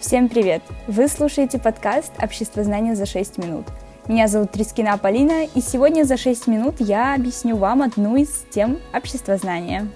Всем привет! Вы слушаете подкаст «Общество знания за 6 минут». Меня зовут Трискина Полина, и сегодня за 6 минут я объясню вам одну из тем общества знания.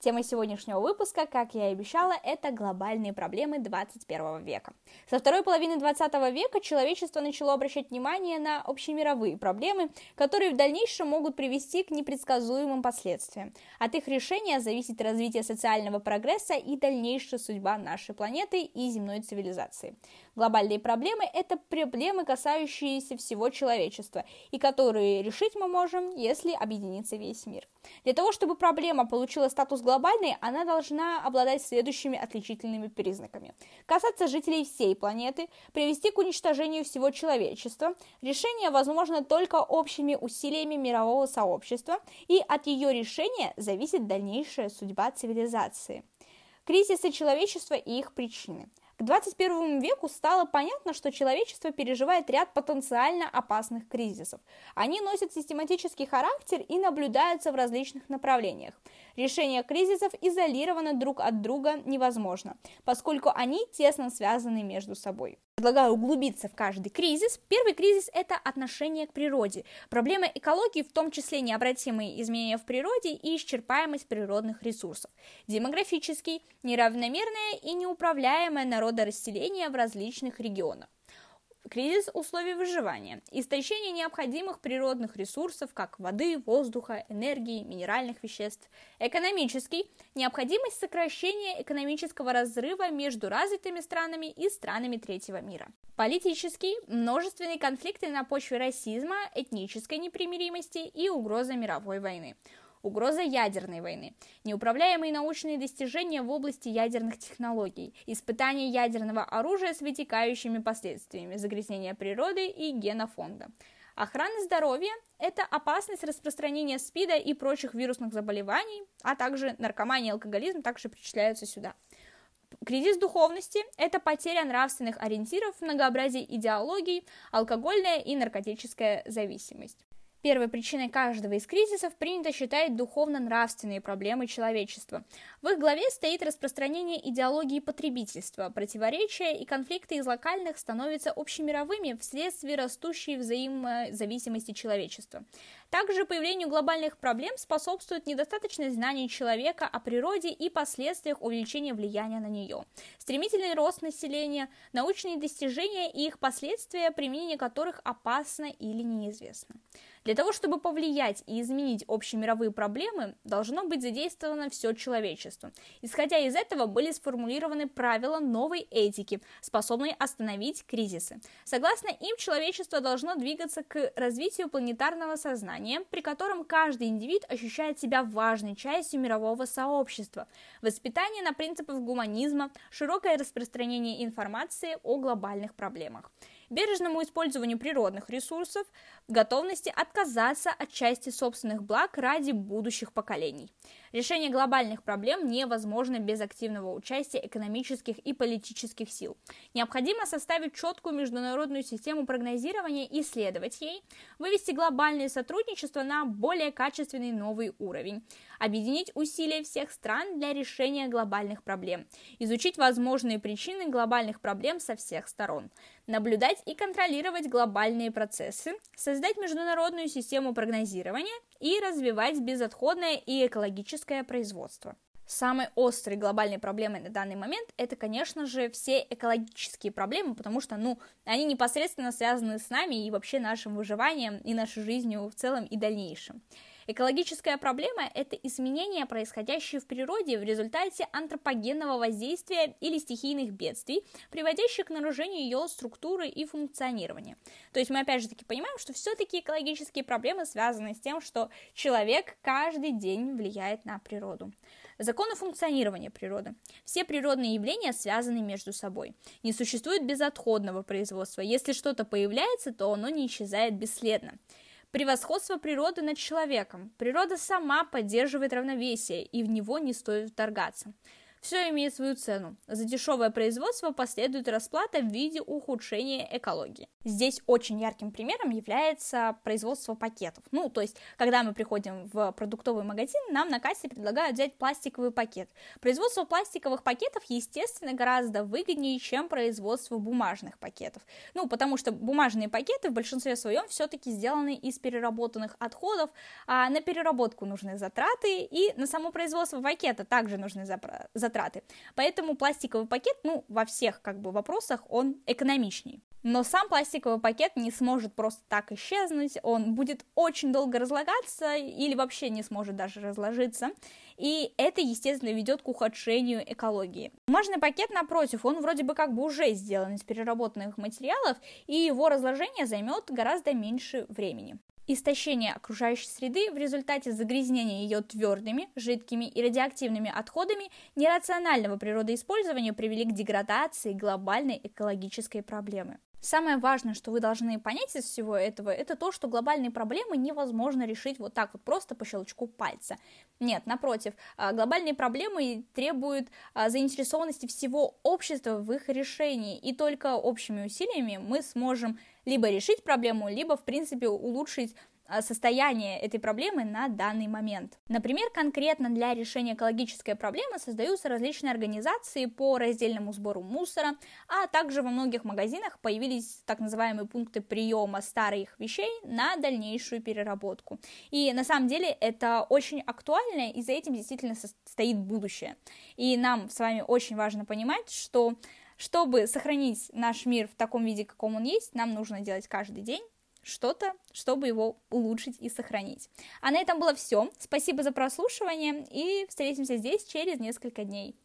Тема сегодняшнего выпуска, как я и обещала, это глобальные проблемы 21 века. Со второй половины 20 века человечество начало обращать внимание на общемировые проблемы, которые в дальнейшем могут привести к непредсказуемым последствиям. От их решения зависит развитие социального прогресса и дальнейшая судьба нашей планеты и земной цивилизации. Глобальные проблемы – это проблемы, касающиеся всего человечества, и которые решить мы можем, если объединится весь мир. Для того, чтобы проблема получила статус глобальной, она должна обладать следующими отличительными признаками. Касаться жителей всей планеты, привести к уничтожению всего человечества, решение возможно только общими усилиями мирового сообщества, и от ее решения зависит дальнейшая судьба цивилизации. Кризисы человечества и их причины – к 21 веку стало понятно, что человечество переживает ряд потенциально опасных кризисов. Они носят систематический характер и наблюдаются в различных направлениях. Решение кризисов изолировано друг от друга невозможно, поскольку они тесно связаны между собой. Предлагаю углубиться в каждый кризис. Первый кризис – это отношение к природе. Проблема экологии, в том числе необратимые изменения в природе и исчерпаемость природных ресурсов. Демографический – неравномерное и неуправляемое народорасселение в различных регионах кризис условий выживания, истощение необходимых природных ресурсов, как воды, воздуха, энергии, минеральных веществ, экономический, необходимость сокращения экономического разрыва между развитыми странами и странами третьего мира. Политический, множественные конфликты на почве расизма, этнической непримиримости и угроза мировой войны угроза ядерной войны, неуправляемые научные достижения в области ядерных технологий, испытания ядерного оружия с вытекающими последствиями, загрязнения природы и генофонда. Охрана здоровья – это опасность распространения СПИДа и прочих вирусных заболеваний, а также наркомания и алкоголизм также причисляются сюда. Кризис духовности – это потеря нравственных ориентиров, многообразие идеологий, алкогольная и наркотическая зависимость. Первой причиной каждого из кризисов принято считать духовно-нравственные проблемы человечества. В их главе стоит распространение идеологии потребительства. Противоречия и конфликты из локальных становятся общемировыми вследствие растущей взаимозависимости человечества. Также появлению глобальных проблем способствует недостаточность знаний человека о природе и последствиях увеличения влияния на нее. Стремительный рост населения, научные достижения и их последствия, применение которых опасно или неизвестно. Для того, чтобы повлиять и изменить общемировые проблемы, должно быть задействовано все человечество. Исходя из этого были сформулированы правила новой этики, способной остановить кризисы. Согласно им, человечество должно двигаться к развитию планетарного сознания, при котором каждый индивид ощущает себя важной частью мирового сообщества, воспитание на принципах гуманизма, широкое распространение информации о глобальных проблемах бережному использованию природных ресурсов, готовности отказаться от части собственных благ ради будущих поколений. Решение глобальных проблем невозможно без активного участия экономических и политических сил. Необходимо составить четкую международную систему прогнозирования и следовать ей, вывести глобальное сотрудничество на более качественный новый уровень, объединить усилия всех стран для решения глобальных проблем, изучить возможные причины глобальных проблем со всех сторон, наблюдать и контролировать глобальные процессы, создать международную систему прогнозирования и развивать безотходное и экологическое производство. Самой острой глобальной проблемой на данный момент это, конечно же, все экологические проблемы, потому что, ну, они непосредственно связаны с нами и вообще нашим выживанием и нашей жизнью в целом и дальнейшем. Экологическая проблема – это изменения, происходящие в природе в результате антропогенного воздействия или стихийных бедствий, приводящих к нарушению ее структуры и функционирования. То есть мы опять же таки понимаем, что все-таки экологические проблемы связаны с тем, что человек каждый день влияет на природу. Законы функционирования природы. Все природные явления связаны между собой. Не существует безотходного производства. Если что-то появляется, то оно не исчезает бесследно. Превосходство природы над человеком. Природа сама поддерживает равновесие, и в него не стоит вторгаться. Все имеет свою цену. За дешевое производство последует расплата в виде ухудшения экологии. Здесь очень ярким примером является производство пакетов. Ну, то есть, когда мы приходим в продуктовый магазин, нам на кассе предлагают взять пластиковый пакет. Производство пластиковых пакетов, естественно, гораздо выгоднее, чем производство бумажных пакетов. Ну, потому что бумажные пакеты в большинстве своем все-таки сделаны из переработанных отходов, а на переработку нужны затраты, и на само производство пакета также нужны затраты. Поэтому пластиковый пакет, ну, во всех как бы вопросах он экономичнее. Но сам пластиковый пакет не сможет просто так исчезнуть, он будет очень долго разлагаться или вообще не сможет даже разложиться, и это, естественно, ведет к ухудшению экологии. Бумажный пакет, напротив, он вроде бы как бы уже сделан из переработанных материалов, и его разложение займет гораздо меньше времени. Истощение окружающей среды в результате загрязнения ее твердыми, жидкими и радиоактивными отходами нерационального природоиспользования привели к деградации глобальной экологической проблемы. Самое важное, что вы должны понять из всего этого, это то, что глобальные проблемы невозможно решить вот так вот просто по щелчку пальца. Нет, напротив, а, глобальные проблемы требуют а, заинтересованности всего общества в их решении, и только общими усилиями мы сможем либо решить проблему, либо, в принципе, улучшить а, состояние этой проблемы на данный момент. Например, конкретно для решения экологической проблемы создаются различные организации по раздельному сбору мусора, а также во многих магазинах появились так называемые пункты приема старых вещей на дальнейшую переработку. И на самом деле это очень актуально, и за этим действительно стоит будущее. И нам с вами очень важно понимать, что чтобы сохранить наш мир в таком виде, каком он есть, нам нужно делать каждый день что-то, чтобы его улучшить и сохранить. А на этом было все. Спасибо за прослушивание и встретимся здесь через несколько дней.